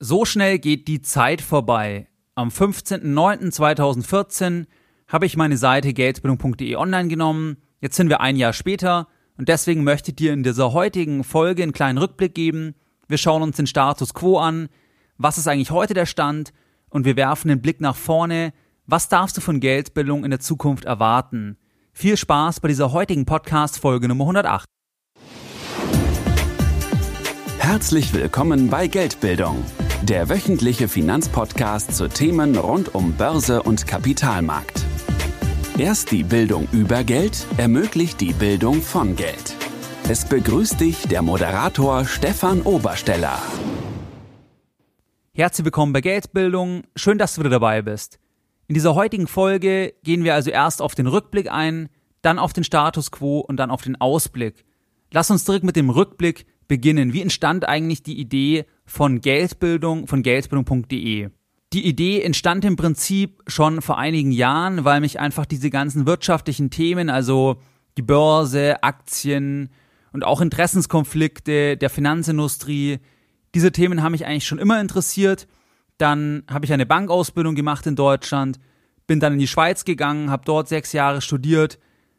So schnell geht die Zeit vorbei. Am 15.09.2014 habe ich meine Seite geldbildung.de online genommen. Jetzt sind wir ein Jahr später und deswegen möchte ich dir in dieser heutigen Folge einen kleinen Rückblick geben. Wir schauen uns den Status quo an. Was ist eigentlich heute der Stand? Und wir werfen den Blick nach vorne. Was darfst du von Geldbildung in der Zukunft erwarten? Viel Spaß bei dieser heutigen Podcast-Folge Nummer 108. Herzlich willkommen bei Geldbildung der wöchentliche Finanzpodcast zu Themen rund um Börse und Kapitalmarkt. Erst die Bildung über Geld ermöglicht die Bildung von Geld. Es begrüßt dich der Moderator Stefan Obersteller. Herzlich willkommen bei Geldbildung. Schön, dass du wieder dabei bist. In dieser heutigen Folge gehen wir also erst auf den Rückblick ein, dann auf den Status quo und dann auf den Ausblick. Lass uns direkt mit dem Rückblick beginnen. Wie entstand eigentlich die Idee von Geldbildung, von geldbildung.de? Die Idee entstand im Prinzip schon vor einigen Jahren, weil mich einfach diese ganzen wirtschaftlichen Themen, also die Börse, Aktien und auch Interessenskonflikte der Finanzindustrie, diese Themen haben mich eigentlich schon immer interessiert. Dann habe ich eine Bankausbildung gemacht in Deutschland, bin dann in die Schweiz gegangen, habe dort sechs Jahre studiert,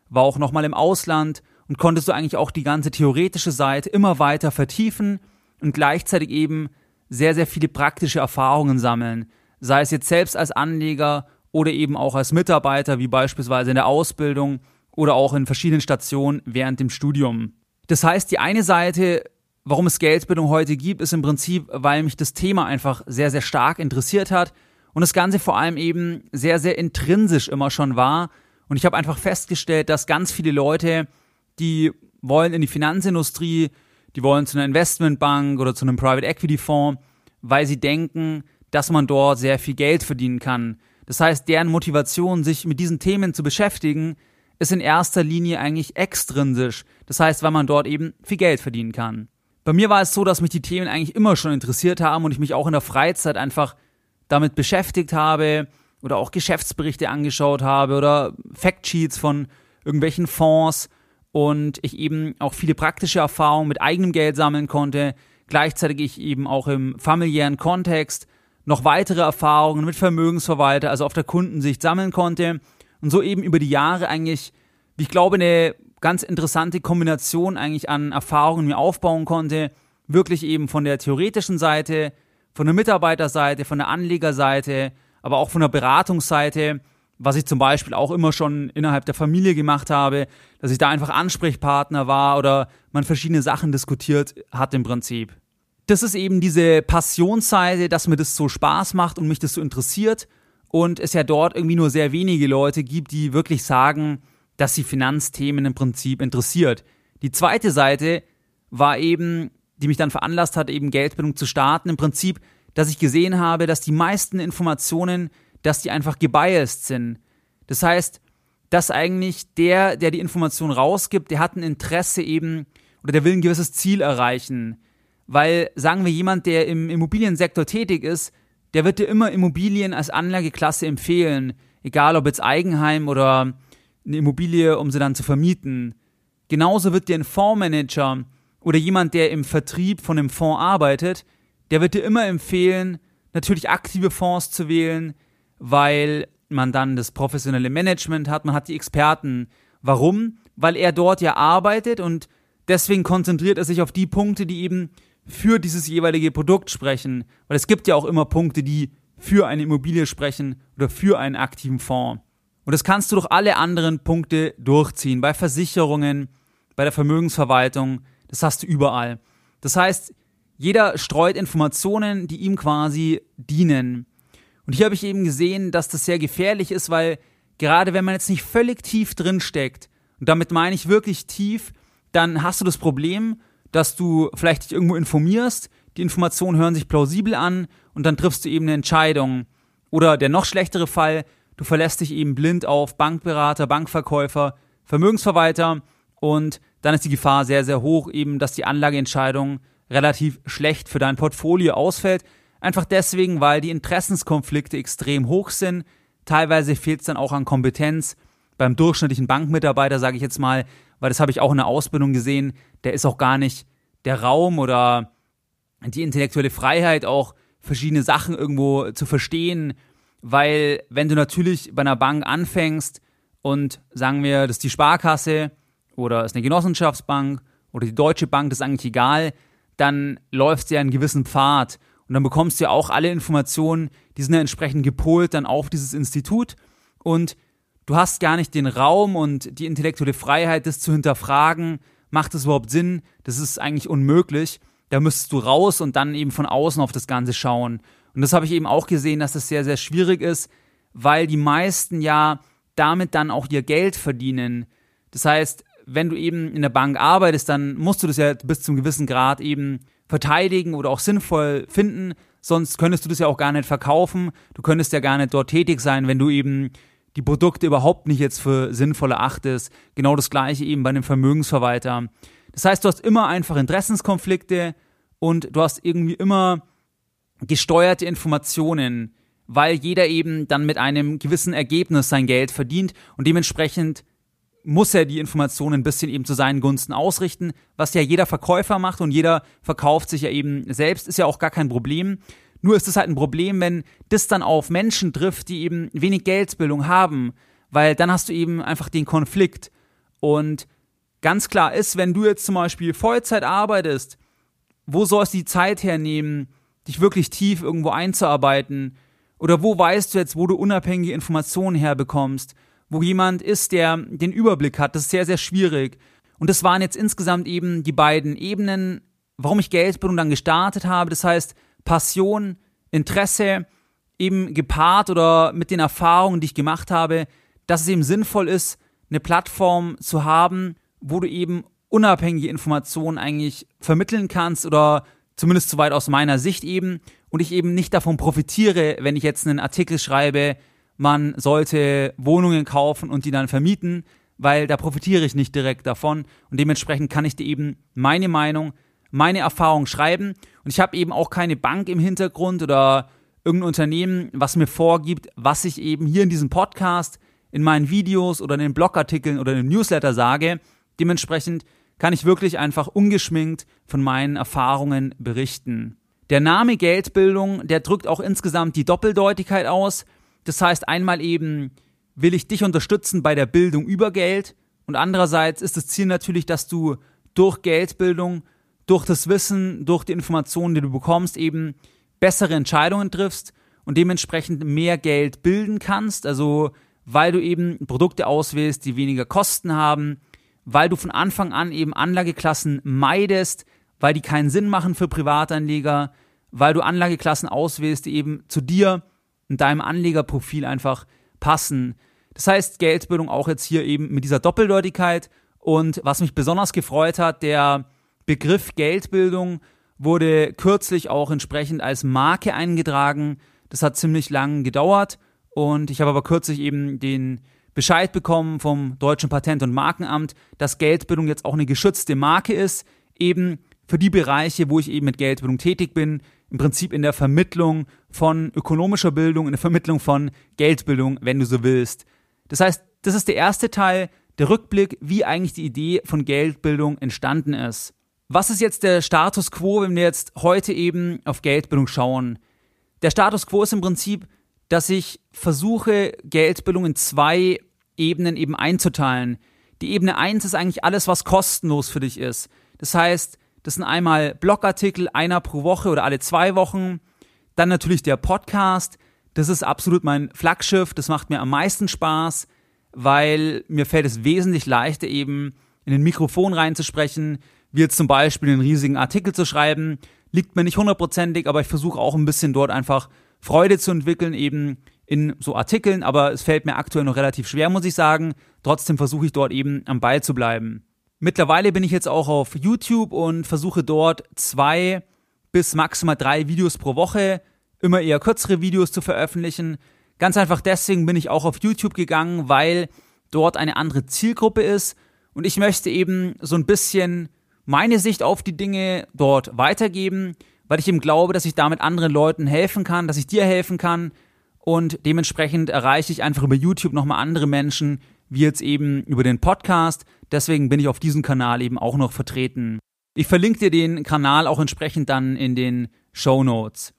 war auch nochmal im Ausland und konntest du eigentlich auch die ganze theoretische Seite immer weiter vertiefen und gleichzeitig eben sehr, sehr viele praktische Erfahrungen sammeln. Sei es jetzt selbst als Anleger oder eben auch als Mitarbeiter, wie beispielsweise in der Ausbildung oder auch in verschiedenen Stationen während dem Studium. Das heißt, die eine Seite, warum es Geldbildung heute gibt, ist im Prinzip, weil mich das Thema einfach sehr, sehr stark interessiert hat und das Ganze vor allem eben sehr, sehr intrinsisch immer schon war. Und ich habe einfach festgestellt, dass ganz viele Leute die wollen in die Finanzindustrie, die wollen zu einer Investmentbank oder zu einem Private Equity Fonds, weil sie denken, dass man dort sehr viel Geld verdienen kann. Das heißt, deren Motivation, sich mit diesen Themen zu beschäftigen, ist in erster Linie eigentlich extrinsisch. Das heißt, weil man dort eben viel Geld verdienen kann. Bei mir war es so, dass mich die Themen eigentlich immer schon interessiert haben und ich mich auch in der Freizeit einfach damit beschäftigt habe oder auch Geschäftsberichte angeschaut habe oder Factsheets von irgendwelchen Fonds und ich eben auch viele praktische Erfahrungen mit eigenem Geld sammeln konnte, gleichzeitig ich eben auch im familiären Kontext noch weitere Erfahrungen mit Vermögensverwalter, also auf der Kundensicht sammeln konnte. Und so eben über die Jahre eigentlich, wie ich glaube, eine ganz interessante Kombination eigentlich an Erfahrungen mir aufbauen konnte, wirklich eben von der theoretischen Seite, von der Mitarbeiterseite, von der Anlegerseite, aber auch von der Beratungsseite was ich zum Beispiel auch immer schon innerhalb der Familie gemacht habe, dass ich da einfach Ansprechpartner war oder man verschiedene Sachen diskutiert hat im Prinzip. Das ist eben diese Passionsseite, dass mir das so Spaß macht und mich das so interessiert und es ja dort irgendwie nur sehr wenige Leute gibt, die wirklich sagen, dass sie Finanzthemen im Prinzip interessiert. Die zweite Seite war eben, die mich dann veranlasst hat, eben Geldbildung zu starten, im Prinzip, dass ich gesehen habe, dass die meisten Informationen, dass die einfach gebiased sind. Das heißt, dass eigentlich der, der die Information rausgibt, der hat ein Interesse eben oder der will ein gewisses Ziel erreichen. Weil, sagen wir, jemand, der im Immobiliensektor tätig ist, der wird dir immer Immobilien als Anlageklasse empfehlen. Egal ob jetzt Eigenheim oder eine Immobilie, um sie dann zu vermieten. Genauso wird dir ein Fondsmanager oder jemand, der im Vertrieb von einem Fonds arbeitet, der wird dir immer empfehlen, natürlich aktive Fonds zu wählen, weil man dann das professionelle Management hat, man hat die Experten. Warum? Weil er dort ja arbeitet und deswegen konzentriert er sich auf die Punkte, die eben für dieses jeweilige Produkt sprechen. Weil es gibt ja auch immer Punkte, die für eine Immobilie sprechen oder für einen aktiven Fonds. Und das kannst du durch alle anderen Punkte durchziehen. Bei Versicherungen, bei der Vermögensverwaltung, das hast du überall. Das heißt, jeder streut Informationen, die ihm quasi dienen. Und hier habe ich eben gesehen, dass das sehr gefährlich ist, weil gerade wenn man jetzt nicht völlig tief drin steckt, und damit meine ich wirklich tief, dann hast du das Problem, dass du vielleicht dich irgendwo informierst, die Informationen hören sich plausibel an und dann triffst du eben eine Entscheidung. Oder der noch schlechtere Fall, du verlässt dich eben blind auf Bankberater, Bankverkäufer, Vermögensverwalter und dann ist die Gefahr sehr, sehr hoch, eben, dass die Anlageentscheidung relativ schlecht für dein Portfolio ausfällt, Einfach deswegen, weil die Interessenskonflikte extrem hoch sind. Teilweise fehlt es dann auch an Kompetenz. Beim durchschnittlichen Bankmitarbeiter, sage ich jetzt mal, weil das habe ich auch in der Ausbildung gesehen, der ist auch gar nicht der Raum oder die intellektuelle Freiheit auch verschiedene Sachen irgendwo zu verstehen, weil wenn du natürlich bei einer Bank anfängst und sagen wir, das ist die Sparkasse oder ist eine Genossenschaftsbank oder die Deutsche Bank, das ist eigentlich egal, dann läufst du ja einen gewissen Pfad und dann bekommst du ja auch alle Informationen, die sind ja entsprechend gepolt dann auf dieses Institut und du hast gar nicht den Raum und die intellektuelle Freiheit, das zu hinterfragen, macht das überhaupt Sinn? Das ist eigentlich unmöglich. Da müsstest du raus und dann eben von außen auf das Ganze schauen. Und das habe ich eben auch gesehen, dass das sehr, sehr schwierig ist, weil die meisten ja damit dann auch ihr Geld verdienen. Das heißt, wenn du eben in der Bank arbeitest, dann musst du das ja bis zum gewissen Grad eben verteidigen oder auch sinnvoll finden. Sonst könntest du das ja auch gar nicht verkaufen. Du könntest ja gar nicht dort tätig sein, wenn du eben die Produkte überhaupt nicht jetzt für sinnvoll erachtest. Genau das gleiche eben bei einem Vermögensverwalter. Das heißt, du hast immer einfach Interessenskonflikte und du hast irgendwie immer gesteuerte Informationen, weil jeder eben dann mit einem gewissen Ergebnis sein Geld verdient und dementsprechend muss er die Informationen ein bisschen eben zu seinen Gunsten ausrichten, was ja jeder Verkäufer macht und jeder verkauft sich ja eben selbst, ist ja auch gar kein Problem. Nur ist es halt ein Problem, wenn das dann auf Menschen trifft, die eben wenig Geldbildung haben, weil dann hast du eben einfach den Konflikt. Und ganz klar ist, wenn du jetzt zum Beispiel Vollzeit arbeitest, wo sollst du die Zeit hernehmen, dich wirklich tief irgendwo einzuarbeiten? Oder wo weißt du jetzt, wo du unabhängige Informationen herbekommst? Wo jemand ist, der den Überblick hat? Das ist sehr, sehr schwierig. Und das waren jetzt insgesamt eben die beiden Ebenen, warum ich Geldbildung dann gestartet habe. Das heißt, Passion, Interesse eben gepaart oder mit den Erfahrungen, die ich gemacht habe, dass es eben sinnvoll ist, eine Plattform zu haben, wo du eben unabhängige Informationen eigentlich vermitteln kannst oder zumindest soweit aus meiner Sicht eben und ich eben nicht davon profitiere, wenn ich jetzt einen Artikel schreibe, man sollte Wohnungen kaufen und die dann vermieten, weil da profitiere ich nicht direkt davon und dementsprechend kann ich dir eben meine Meinung meine Erfahrung schreiben. Und ich habe eben auch keine Bank im Hintergrund oder irgendein Unternehmen, was mir vorgibt, was ich eben hier in diesem Podcast, in meinen Videos oder in den Blogartikeln oder in den Newsletter sage. Dementsprechend kann ich wirklich einfach ungeschminkt von meinen Erfahrungen berichten. Der Name Geldbildung, der drückt auch insgesamt die Doppeldeutigkeit aus. Das heißt, einmal eben will ich dich unterstützen bei der Bildung über Geld und andererseits ist das Ziel natürlich, dass du durch Geldbildung durch das Wissen, durch die Informationen, die du bekommst, eben bessere Entscheidungen triffst und dementsprechend mehr Geld bilden kannst. Also weil du eben Produkte auswählst, die weniger Kosten haben, weil du von Anfang an eben Anlageklassen meidest, weil die keinen Sinn machen für Privatanleger, weil du Anlageklassen auswählst, die eben zu dir und deinem Anlegerprofil einfach passen. Das heißt, Geldbildung auch jetzt hier eben mit dieser Doppeldeutigkeit. Und was mich besonders gefreut hat, der Begriff Geldbildung wurde kürzlich auch entsprechend als Marke eingetragen. Das hat ziemlich lang gedauert und ich habe aber kürzlich eben den Bescheid bekommen vom Deutschen Patent- und Markenamt, dass Geldbildung jetzt auch eine geschützte Marke ist, eben für die Bereiche, wo ich eben mit Geldbildung tätig bin, im Prinzip in der Vermittlung von ökonomischer Bildung, in der Vermittlung von Geldbildung, wenn du so willst. Das heißt, das ist der erste Teil, der Rückblick, wie eigentlich die Idee von Geldbildung entstanden ist. Was ist jetzt der Status quo, wenn wir jetzt heute eben auf Geldbildung schauen? Der Status quo ist im Prinzip, dass ich versuche, Geldbildung in zwei Ebenen eben einzuteilen. Die Ebene 1 ist eigentlich alles, was kostenlos für dich ist. Das heißt, das sind einmal Blogartikel, einer pro Woche oder alle zwei Wochen. Dann natürlich der Podcast. Das ist absolut mein Flaggschiff. Das macht mir am meisten Spaß, weil mir fällt es wesentlich leichter, eben in den Mikrofon reinzusprechen, wie jetzt zum Beispiel einen riesigen Artikel zu schreiben, liegt mir nicht hundertprozentig, aber ich versuche auch ein bisschen dort einfach Freude zu entwickeln, eben in so Artikeln, aber es fällt mir aktuell noch relativ schwer, muss ich sagen. Trotzdem versuche ich dort eben am Ball zu bleiben. Mittlerweile bin ich jetzt auch auf YouTube und versuche dort zwei bis maximal drei Videos pro Woche, immer eher kürzere Videos zu veröffentlichen. Ganz einfach deswegen bin ich auch auf YouTube gegangen, weil dort eine andere Zielgruppe ist und ich möchte eben so ein bisschen meine Sicht auf die Dinge dort weitergeben, weil ich eben glaube, dass ich damit anderen Leuten helfen kann, dass ich dir helfen kann und dementsprechend erreiche ich einfach über YouTube nochmal andere Menschen, wie jetzt eben über den Podcast. Deswegen bin ich auf diesem Kanal eben auch noch vertreten. Ich verlinke dir den Kanal auch entsprechend dann in den Show Notes.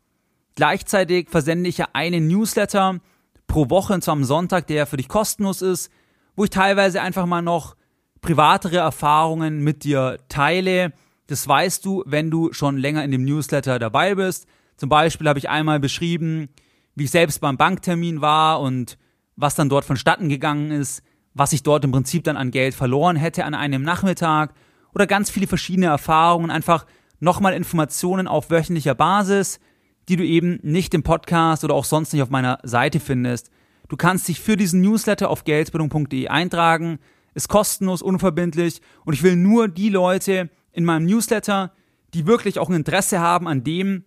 Gleichzeitig versende ich ja einen Newsletter pro Woche, und zwar am Sonntag, der für dich kostenlos ist, wo ich teilweise einfach mal noch privatere Erfahrungen mit dir teile. Das weißt du, wenn du schon länger in dem Newsletter dabei bist. Zum Beispiel habe ich einmal beschrieben, wie ich selbst beim Banktermin war und was dann dort vonstatten gegangen ist, was ich dort im Prinzip dann an Geld verloren hätte an einem Nachmittag oder ganz viele verschiedene Erfahrungen, einfach nochmal Informationen auf wöchentlicher Basis, die du eben nicht im Podcast oder auch sonst nicht auf meiner Seite findest. Du kannst dich für diesen Newsletter auf geldbildung.de eintragen, ist kostenlos, unverbindlich und ich will nur die Leute in meinem Newsletter, die wirklich auch ein Interesse haben an dem,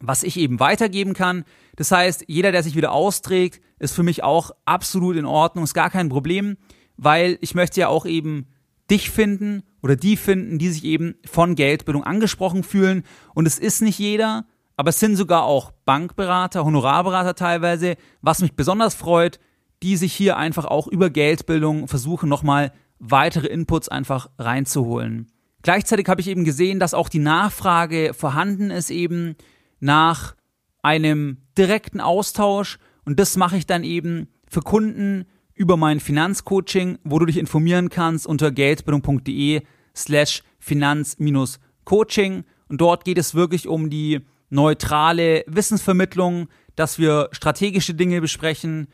was ich eben weitergeben kann. Das heißt, jeder, der sich wieder austrägt, ist für mich auch absolut in Ordnung, ist gar kein Problem, weil ich möchte ja auch eben dich finden oder die finden, die sich eben von Geldbildung angesprochen fühlen. Und es ist nicht jeder, aber es sind sogar auch Bankberater, Honorarberater teilweise, was mich besonders freut, die sich hier einfach auch über Geldbildung versuchen, nochmal weitere Inputs einfach reinzuholen. Gleichzeitig habe ich eben gesehen, dass auch die Nachfrage vorhanden ist eben nach einem direkten Austausch. Und das mache ich dann eben für Kunden über mein Finanzcoaching, wo du dich informieren kannst unter geldbildung.de slash finanz-coaching. Und dort geht es wirklich um die neutrale Wissensvermittlung, dass wir strategische Dinge besprechen,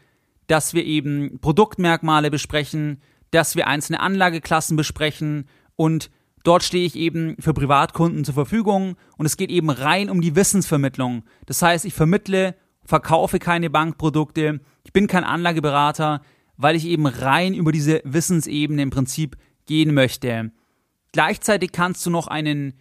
dass wir eben Produktmerkmale besprechen, dass wir einzelne Anlageklassen besprechen und dort stehe ich eben für Privatkunden zur Verfügung und es geht eben rein um die Wissensvermittlung. Das heißt, ich vermittle, verkaufe keine Bankprodukte, ich bin kein Anlageberater, weil ich eben rein über diese Wissensebene im Prinzip gehen möchte. Gleichzeitig kannst du noch einen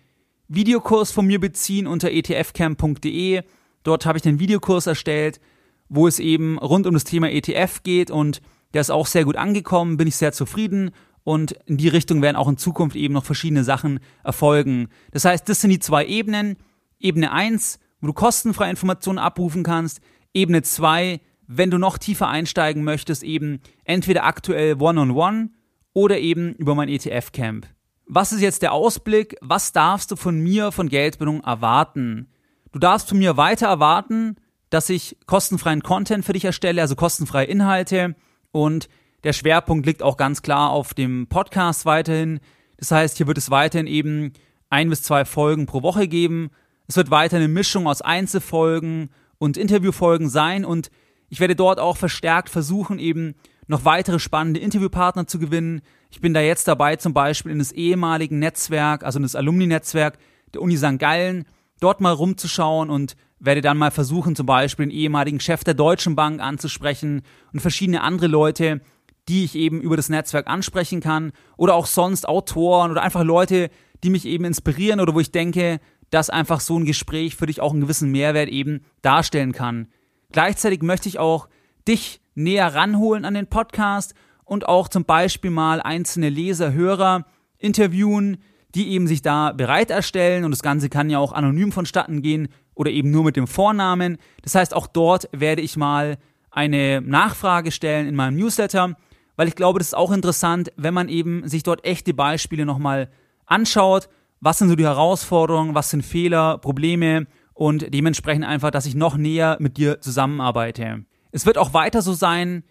Videokurs von mir beziehen unter etfcamp.de. Dort habe ich den Videokurs erstellt, wo es eben rund um das Thema ETF geht und der ist auch sehr gut angekommen, bin ich sehr zufrieden und in die Richtung werden auch in Zukunft eben noch verschiedene Sachen erfolgen. Das heißt, das sind die zwei Ebenen. Ebene 1, wo du kostenfreie Informationen abrufen kannst. Ebene 2, wenn du noch tiefer einsteigen möchtest, eben entweder aktuell One-on-One -on -one oder eben über mein ETF-Camp. Was ist jetzt der Ausblick? Was darfst du von mir von Geldbildung erwarten? Du darfst von mir weiter erwarten, dass ich kostenfreien Content für dich erstelle, also kostenfreie Inhalte und der Schwerpunkt liegt auch ganz klar auf dem Podcast weiterhin. Das heißt, hier wird es weiterhin eben ein bis zwei Folgen pro Woche geben. Es wird weiter eine Mischung aus Einzelfolgen und Interviewfolgen sein und ich werde dort auch verstärkt versuchen, eben noch weitere spannende Interviewpartner zu gewinnen. Ich bin da jetzt dabei, zum Beispiel in das ehemaligen Netzwerk, also in das Alumni-Netzwerk der Uni St. Gallen, dort mal rumzuschauen und werde dann mal versuchen, zum Beispiel den ehemaligen Chef der Deutschen Bank anzusprechen und verschiedene andere Leute, die ich eben über das Netzwerk ansprechen kann oder auch sonst Autoren oder einfach Leute, die mich eben inspirieren oder wo ich denke, dass einfach so ein Gespräch für dich auch einen gewissen Mehrwert eben darstellen kann. Gleichzeitig möchte ich auch dich näher ranholen an den Podcast und auch zum Beispiel mal einzelne Leser, Hörer interviewen, die eben sich da bereit erstellen und das Ganze kann ja auch anonym vonstatten gehen oder eben nur mit dem Vornamen. Das heißt, auch dort werde ich mal eine Nachfrage stellen in meinem Newsletter, weil ich glaube, das ist auch interessant, wenn man eben sich dort echte Beispiele nochmal anschaut. Was sind so die Herausforderungen, was sind Fehler, Probleme und dementsprechend einfach, dass ich noch näher mit dir zusammenarbeite. Es wird auch weiter so sein,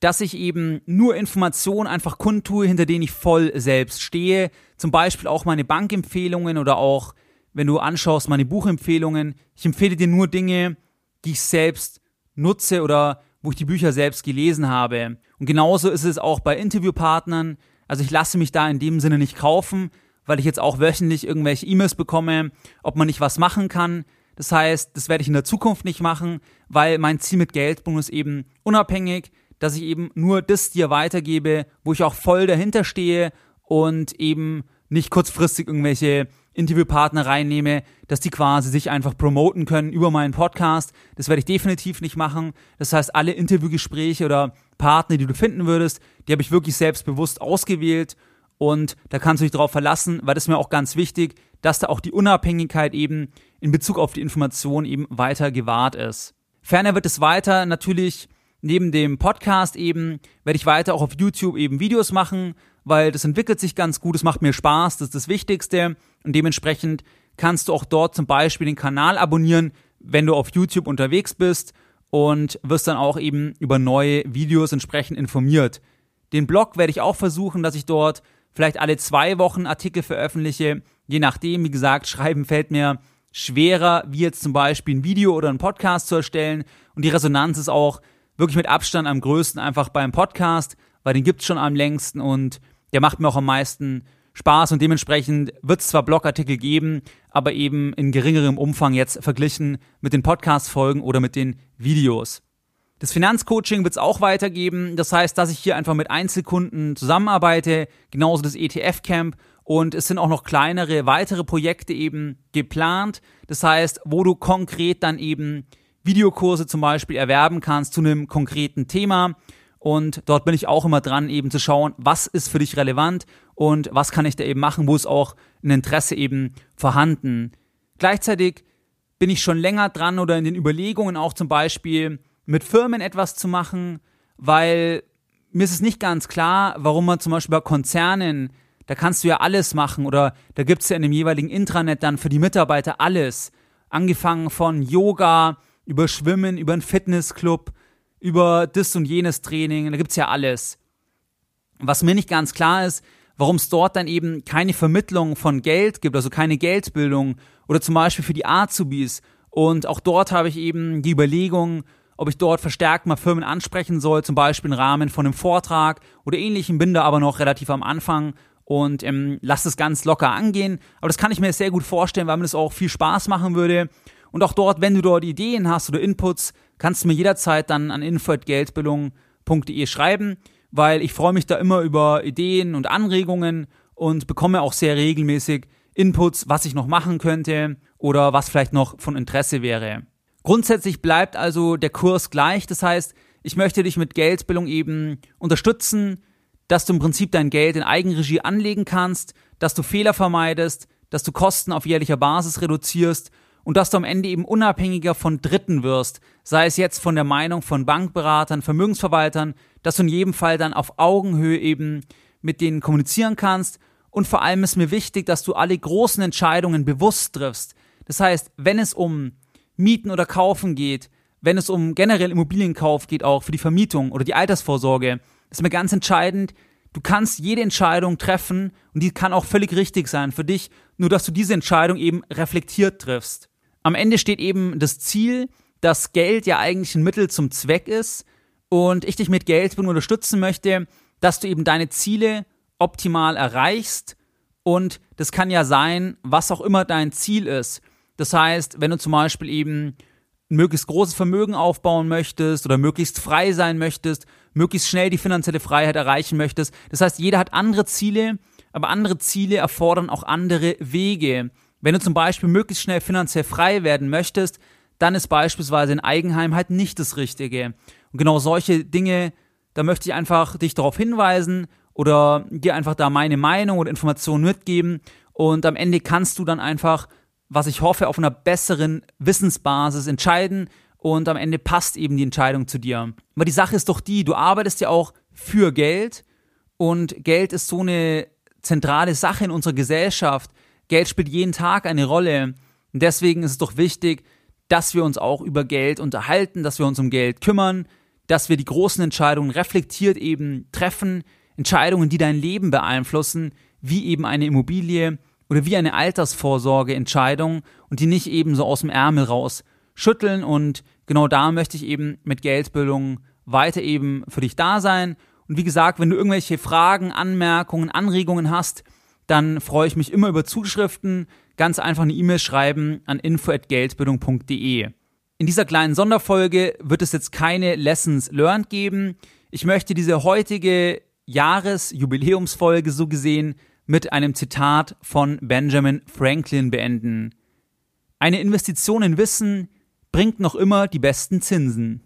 dass ich eben nur Informationen einfach kundtue, hinter denen ich voll selbst stehe. Zum Beispiel auch meine Bankempfehlungen oder auch, wenn du anschaust, meine Buchempfehlungen. Ich empfehle dir nur Dinge, die ich selbst nutze oder wo ich die Bücher selbst gelesen habe. Und genauso ist es auch bei Interviewpartnern. Also ich lasse mich da in dem Sinne nicht kaufen, weil ich jetzt auch wöchentlich irgendwelche E-Mails bekomme, ob man nicht was machen kann. Das heißt, das werde ich in der Zukunft nicht machen, weil mein Ziel mit Geldbonus eben unabhängig, dass ich eben nur das dir weitergebe, wo ich auch voll dahinter stehe und eben nicht kurzfristig irgendwelche Interviewpartner reinnehme, dass die quasi sich einfach promoten können über meinen Podcast. Das werde ich definitiv nicht machen. Das heißt, alle Interviewgespräche oder Partner, die du finden würdest, die habe ich wirklich selbstbewusst ausgewählt und da kannst du dich darauf verlassen, weil das ist mir auch ganz wichtig, dass da auch die Unabhängigkeit eben in Bezug auf die Information eben weiter gewahrt ist. Ferner wird es weiter natürlich neben dem Podcast eben, werde ich weiter auch auf YouTube eben Videos machen, weil das entwickelt sich ganz gut, es macht mir Spaß, das ist das Wichtigste und dementsprechend kannst du auch dort zum Beispiel den Kanal abonnieren, wenn du auf YouTube unterwegs bist und wirst dann auch eben über neue Videos entsprechend informiert. Den Blog werde ich auch versuchen, dass ich dort vielleicht alle zwei Wochen Artikel veröffentliche. Je nachdem, wie gesagt, schreiben fällt mir schwerer, wie jetzt zum Beispiel ein Video oder ein Podcast zu erstellen. Und die Resonanz ist auch wirklich mit Abstand am größten einfach beim Podcast, weil den gibt's schon am längsten und der macht mir auch am meisten Spaß und dementsprechend wird es zwar Blogartikel geben, aber eben in geringerem Umfang jetzt verglichen mit den Podcast-Folgen oder mit den Videos. Das Finanzcoaching wird es auch weitergeben. Das heißt, dass ich hier einfach mit Einzelkunden zusammenarbeite, genauso das ETF-Camp und es sind auch noch kleinere, weitere Projekte eben geplant. Das heißt, wo du konkret dann eben Videokurse zum Beispiel erwerben kannst zu einem konkreten Thema. Und dort bin ich auch immer dran, eben zu schauen, was ist für dich relevant und was kann ich da eben machen, wo ist auch ein Interesse eben vorhanden. Gleichzeitig bin ich schon länger dran oder in den Überlegungen auch zum Beispiel mit Firmen etwas zu machen, weil mir ist es nicht ganz klar, warum man zum Beispiel bei Konzernen, da kannst du ja alles machen oder da gibt es ja in dem jeweiligen Intranet dann für die Mitarbeiter alles. Angefangen von Yoga, über Schwimmen, über einen Fitnessclub, über das und jenes Training, da gibt es ja alles. Was mir nicht ganz klar ist, warum es dort dann eben keine Vermittlung von Geld gibt, also keine Geldbildung oder zum Beispiel für die Azubis. Und auch dort habe ich eben die Überlegung, ob ich dort verstärkt mal Firmen ansprechen soll, zum Beispiel im Rahmen von einem Vortrag oder ähnlichem, bin da aber noch relativ am Anfang und ähm, lass es ganz locker angehen. Aber das kann ich mir sehr gut vorstellen, weil mir das auch viel Spaß machen würde. Und auch dort, wenn du dort Ideen hast oder Inputs, kannst du mir jederzeit dann an info.geldbildung.de schreiben, weil ich freue mich da immer über Ideen und Anregungen und bekomme auch sehr regelmäßig Inputs, was ich noch machen könnte oder was vielleicht noch von Interesse wäre. Grundsätzlich bleibt also der Kurs gleich, das heißt, ich möchte dich mit Geldbildung eben unterstützen, dass du im Prinzip dein Geld in Eigenregie anlegen kannst, dass du Fehler vermeidest, dass du Kosten auf jährlicher Basis reduzierst und dass du am Ende eben unabhängiger von Dritten wirst, sei es jetzt von der Meinung von Bankberatern, Vermögensverwaltern, dass du in jedem Fall dann auf Augenhöhe eben mit denen kommunizieren kannst und vor allem ist mir wichtig, dass du alle großen Entscheidungen bewusst triffst. Das heißt, wenn es um Mieten oder Kaufen geht, wenn es um generell Immobilienkauf geht, auch für die Vermietung oder die Altersvorsorge, ist mir ganz entscheidend, du kannst jede Entscheidung treffen und die kann auch völlig richtig sein für dich, nur dass du diese Entscheidung eben reflektiert triffst. Am Ende steht eben das Ziel, dass Geld ja eigentlich ein Mittel zum Zweck ist und ich dich mit Geld unterstützen möchte, dass du eben deine Ziele optimal erreichst und das kann ja sein, was auch immer dein Ziel ist. Das heißt, wenn du zum Beispiel eben ein möglichst großes Vermögen aufbauen möchtest oder möglichst frei sein möchtest, möglichst schnell die finanzielle Freiheit erreichen möchtest. Das heißt, jeder hat andere Ziele, aber andere Ziele erfordern auch andere Wege. Wenn du zum Beispiel möglichst schnell finanziell frei werden möchtest, dann ist beispielsweise ein Eigenheim halt nicht das Richtige. Und genau solche Dinge, da möchte ich einfach dich darauf hinweisen oder dir einfach da meine Meinung oder Informationen mitgeben. Und am Ende kannst du dann einfach, was ich hoffe, auf einer besseren Wissensbasis entscheiden und am Ende passt eben die Entscheidung zu dir. Aber die Sache ist doch die, du arbeitest ja auch für Geld und Geld ist so eine zentrale Sache in unserer Gesellschaft. Geld spielt jeden Tag eine Rolle. Und deswegen ist es doch wichtig, dass wir uns auch über Geld unterhalten, dass wir uns um Geld kümmern, dass wir die großen Entscheidungen reflektiert eben treffen, Entscheidungen, die dein Leben beeinflussen, wie eben eine Immobilie oder wie eine Altersvorsorgeentscheidung und die nicht eben so aus dem Ärmel raus schütteln und genau da möchte ich eben mit Geldbildung weiter eben für dich da sein. Und wie gesagt, wenn du irgendwelche Fragen, Anmerkungen, Anregungen hast, dann freue ich mich immer über Zuschriften. Ganz einfach eine E-Mail schreiben an info@geldbildung.de. In dieser kleinen Sonderfolge wird es jetzt keine Lessons learned geben. Ich möchte diese heutige Jahresjubiläumsfolge so gesehen mit einem Zitat von Benjamin Franklin beenden. Eine Investition in Wissen bringt noch immer die besten Zinsen.